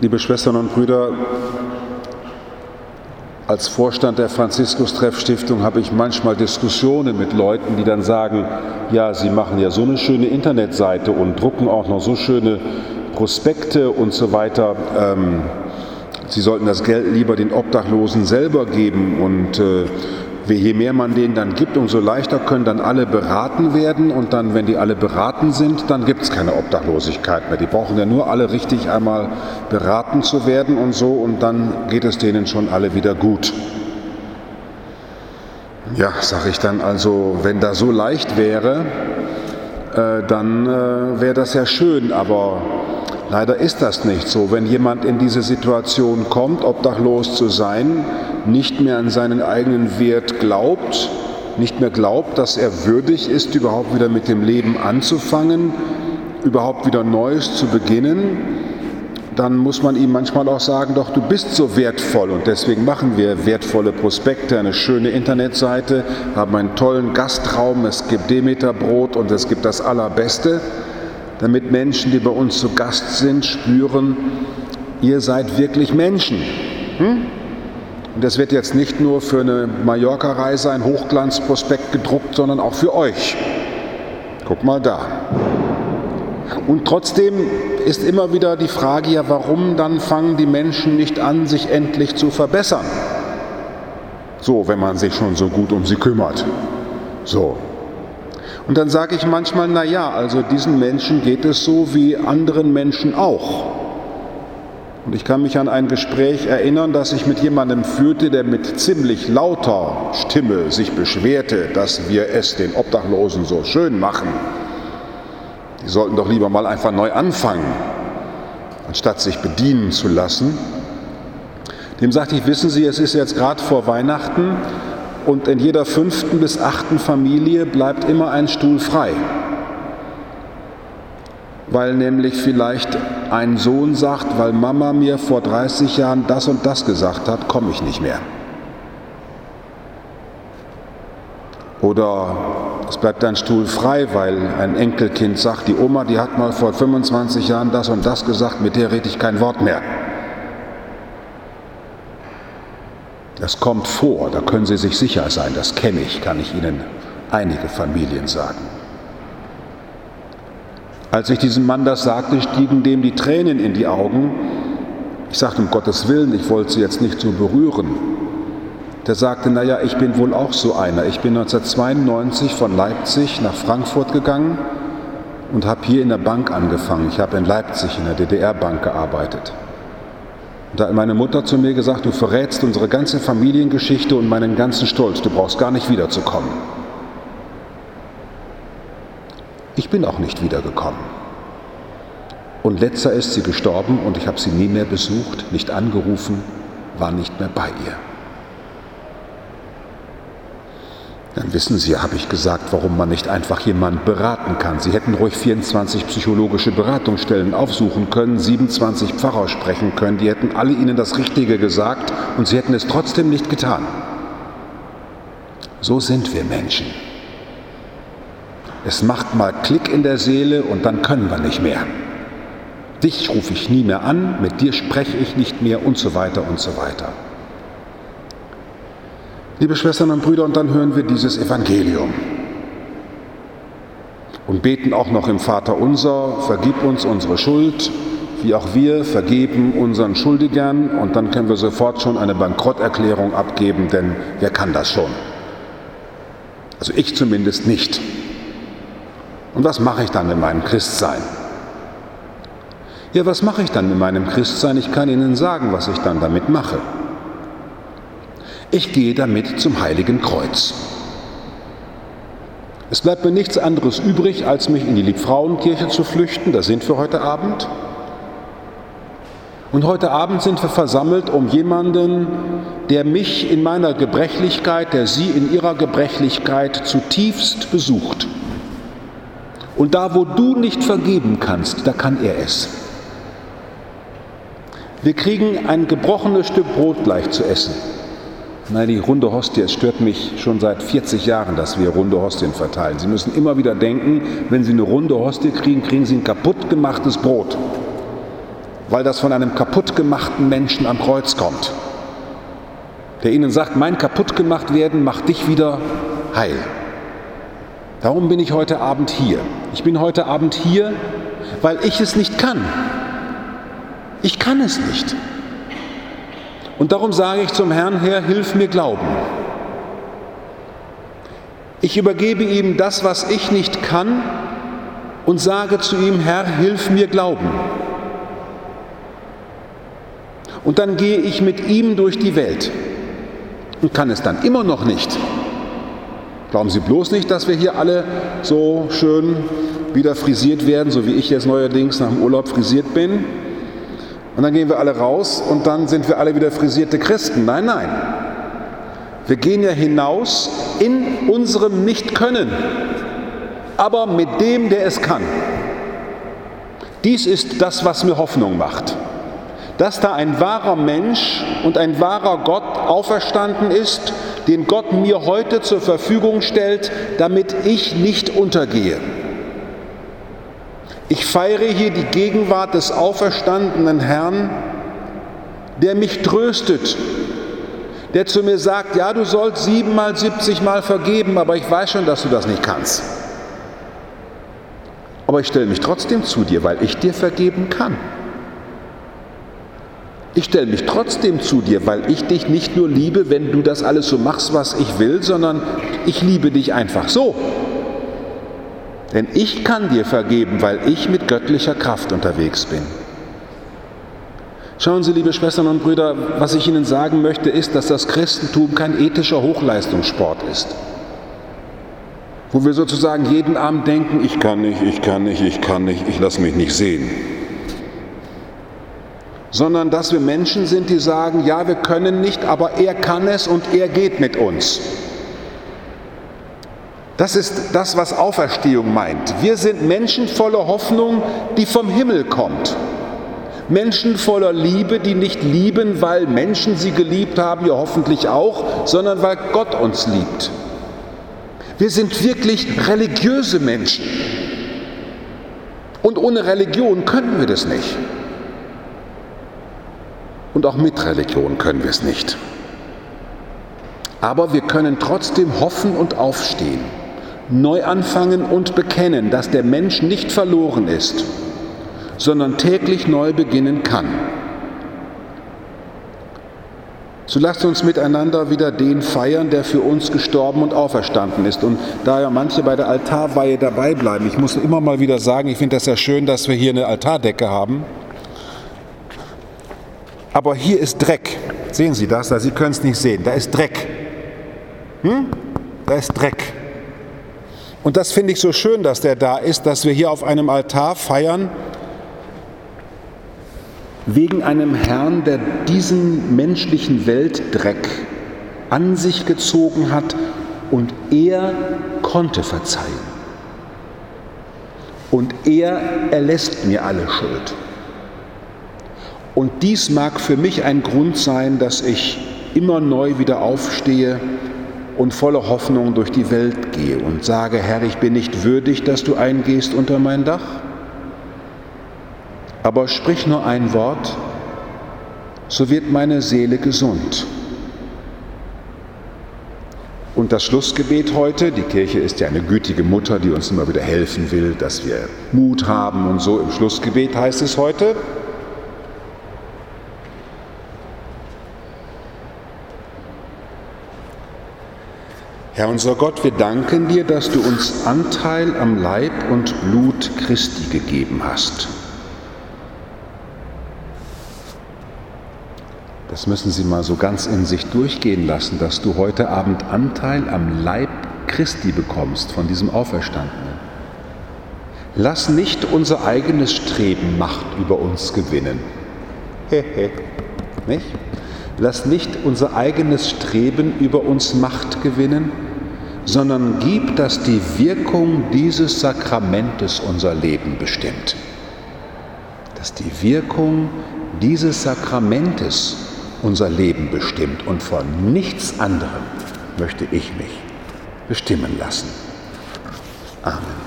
Liebe Schwestern und Brüder, als Vorstand der Franziskus-Treff-Stiftung habe ich manchmal Diskussionen mit Leuten, die dann sagen, ja, sie machen ja so eine schöne Internetseite und drucken auch noch so schöne Prospekte und so weiter. Ähm, sie sollten das Geld lieber den Obdachlosen selber geben und äh, je mehr man denen dann gibt, umso leichter können dann alle beraten werden und dann, wenn die alle beraten sind, dann gibt es keine Obdachlosigkeit mehr. Die brauchen ja nur alle richtig einmal beraten zu werden und so und dann geht es denen schon alle wieder gut. Ja, sage ich dann also, wenn das so leicht wäre, äh, dann äh, wäre das ja schön, aber leider ist das nicht so. Wenn jemand in diese Situation kommt, obdachlos zu sein, nicht mehr an seinen eigenen Wert glaubt, nicht mehr glaubt, dass er würdig ist, überhaupt wieder mit dem Leben anzufangen, überhaupt wieder Neues zu beginnen, dann muss man ihm manchmal auch sagen, doch du bist so wertvoll und deswegen machen wir wertvolle Prospekte, eine schöne Internetseite, haben einen tollen Gastraum, es gibt Demeterbrot und es gibt das Allerbeste, damit Menschen, die bei uns zu Gast sind, spüren, ihr seid wirklich Menschen. Hm? Und das wird jetzt nicht nur für eine Mallorca-Reise ein Hochglanzprospekt gedruckt, sondern auch für euch. Guck mal da. Und trotzdem ist immer wieder die Frage, ja, warum dann fangen die Menschen nicht an, sich endlich zu verbessern? So, wenn man sich schon so gut um sie kümmert. So. Und dann sage ich manchmal, na ja, also diesen Menschen geht es so wie anderen Menschen auch. Und ich kann mich an ein Gespräch erinnern, das ich mit jemandem führte, der mit ziemlich lauter Stimme sich beschwerte, dass wir es den Obdachlosen so schön machen. Die sollten doch lieber mal einfach neu anfangen, anstatt sich bedienen zu lassen. Dem sagte ich, wissen Sie, es ist jetzt gerade vor Weihnachten und in jeder fünften bis achten Familie bleibt immer ein Stuhl frei weil nämlich vielleicht ein Sohn sagt, weil Mama mir vor 30 Jahren das und das gesagt hat, komme ich nicht mehr. Oder es bleibt ein Stuhl frei, weil ein Enkelkind sagt, die Oma, die hat mal vor 25 Jahren das und das gesagt, mit der rede ich kein Wort mehr. Das kommt vor, da können Sie sich sicher sein, das kenne ich, kann ich Ihnen einige Familien sagen. Als ich diesem Mann das sagte, stiegen dem die Tränen in die Augen. Ich sagte, um Gottes Willen, ich wollte sie jetzt nicht so berühren. Der sagte, naja, ich bin wohl auch so einer. Ich bin 1992 von Leipzig nach Frankfurt gegangen und habe hier in der Bank angefangen. Ich habe in Leipzig in der DDR-Bank gearbeitet. Und da hat meine Mutter zu mir gesagt, du verrätst unsere ganze Familiengeschichte und meinen ganzen Stolz. Du brauchst gar nicht wiederzukommen. Ich bin auch nicht wiedergekommen. Und letzter ist sie gestorben und ich habe sie nie mehr besucht, nicht angerufen, war nicht mehr bei ihr. Dann wissen Sie, habe ich gesagt, warum man nicht einfach jemanden beraten kann. Sie hätten ruhig 24 psychologische Beratungsstellen aufsuchen können, 27 Pfarrer sprechen können, die hätten alle Ihnen das Richtige gesagt und Sie hätten es trotzdem nicht getan. So sind wir Menschen. Es macht mal Klick in der Seele und dann können wir nicht mehr. Dich rufe ich nie mehr an, mit dir spreche ich nicht mehr und so weiter und so weiter. Liebe Schwestern und Brüder, und dann hören wir dieses Evangelium und beten auch noch im Vater unser, vergib uns unsere Schuld, wie auch wir vergeben unseren Schuldigern und dann können wir sofort schon eine Bankrotterklärung abgeben, denn wer kann das schon? Also ich zumindest nicht. Und was mache ich dann mit meinem Christsein? Ja, was mache ich dann mit meinem Christsein? Ich kann Ihnen sagen, was ich dann damit mache. Ich gehe damit zum heiligen Kreuz. Es bleibt mir nichts anderes übrig, als mich in die Liebfrauenkirche zu flüchten. Da sind wir heute Abend. Und heute Abend sind wir versammelt um jemanden, der mich in meiner Gebrechlichkeit, der Sie in Ihrer Gebrechlichkeit zutiefst besucht. Und da, wo du nicht vergeben kannst, da kann er es. Wir kriegen ein gebrochenes Stück Brot gleich zu essen. Nein, die runde Hostie, es stört mich schon seit 40 Jahren, dass wir runde Hostien verteilen. Sie müssen immer wieder denken, wenn Sie eine runde Hostie kriegen, kriegen Sie ein kaputt gemachtes Brot. weil das von einem kaputtgemachten Menschen am Kreuz kommt, der ihnen sagt, mein kaputtgemacht werden macht dich wieder heil. Darum bin ich heute Abend hier. Ich bin heute Abend hier, weil ich es nicht kann. Ich kann es nicht. Und darum sage ich zum Herrn, Herr, hilf mir glauben. Ich übergebe ihm das, was ich nicht kann und sage zu ihm, Herr, hilf mir glauben. Und dann gehe ich mit ihm durch die Welt und kann es dann immer noch nicht. Glauben Sie bloß nicht, dass wir hier alle so schön wieder frisiert werden, so wie ich jetzt neuerdings nach dem Urlaub frisiert bin. Und dann gehen wir alle raus und dann sind wir alle wieder frisierte Christen. Nein, nein. Wir gehen ja hinaus in unserem Nichtkönnen, aber mit dem, der es kann. Dies ist das, was mir Hoffnung macht. Dass da ein wahrer Mensch und ein wahrer Gott auferstanden ist, den Gott mir heute zur Verfügung stellt, damit ich nicht untergehe. Ich feiere hier die Gegenwart des auferstandenen Herrn, der mich tröstet, der zu mir sagt, ja, du sollst siebenmal, siebzigmal vergeben, aber ich weiß schon, dass du das nicht kannst. Aber ich stelle mich trotzdem zu dir, weil ich dir vergeben kann. Ich stelle mich trotzdem zu dir, weil ich dich nicht nur liebe, wenn du das alles so machst, was ich will, sondern ich liebe dich einfach so. Denn ich kann dir vergeben, weil ich mit göttlicher Kraft unterwegs bin. Schauen Sie, liebe Schwestern und Brüder, was ich Ihnen sagen möchte, ist, dass das Christentum kein ethischer Hochleistungssport ist. Wo wir sozusagen jeden Abend denken, ich kann nicht, ich kann nicht, ich kann nicht, ich lasse mich nicht sehen sondern dass wir Menschen sind, die sagen, ja, wir können nicht, aber er kann es und er geht mit uns. Das ist das, was Auferstehung meint. Wir sind Menschen voller Hoffnung, die vom Himmel kommt. Menschen voller Liebe, die nicht lieben, weil Menschen sie geliebt haben, ja hoffentlich auch, sondern weil Gott uns liebt. Wir sind wirklich religiöse Menschen. Und ohne Religion könnten wir das nicht. Und auch mit Religion können wir es nicht. Aber wir können trotzdem hoffen und aufstehen, neu anfangen und bekennen, dass der Mensch nicht verloren ist, sondern täglich neu beginnen kann. So lasst uns miteinander wieder den feiern, der für uns gestorben und auferstanden ist. Und da ja manche bei der Altarweihe dabei bleiben, ich muss immer mal wieder sagen, ich finde das ja schön, dass wir hier eine Altardecke haben. Aber hier ist Dreck. Sehen Sie das? Sie können es nicht sehen. Da ist Dreck. Hm? Da ist Dreck. Und das finde ich so schön, dass der da ist, dass wir hier auf einem Altar feiern, wegen einem Herrn, der diesen menschlichen Weltdreck an sich gezogen hat und er konnte verzeihen. Und er erlässt mir alle Schuld. Und dies mag für mich ein Grund sein, dass ich immer neu wieder aufstehe und voller Hoffnung durch die Welt gehe und sage, Herr, ich bin nicht würdig, dass du eingehst unter mein Dach. Aber sprich nur ein Wort, so wird meine Seele gesund. Und das Schlussgebet heute, die Kirche ist ja eine gütige Mutter, die uns immer wieder helfen will, dass wir Mut haben und so. Im Schlussgebet heißt es heute, Herr unser Gott, wir danken dir, dass du uns Anteil am Leib und Blut Christi gegeben hast. Das müssen Sie mal so ganz in sich durchgehen lassen, dass du heute Abend Anteil am Leib Christi bekommst von diesem Auferstandenen. Lass nicht unser eigenes Streben Macht über uns gewinnen. Hehe, nicht? Lass nicht unser eigenes Streben über uns Macht gewinnen, sondern gib, dass die Wirkung dieses Sakramentes unser Leben bestimmt. Dass die Wirkung dieses Sakramentes unser Leben bestimmt und von nichts anderem möchte ich mich bestimmen lassen. Amen.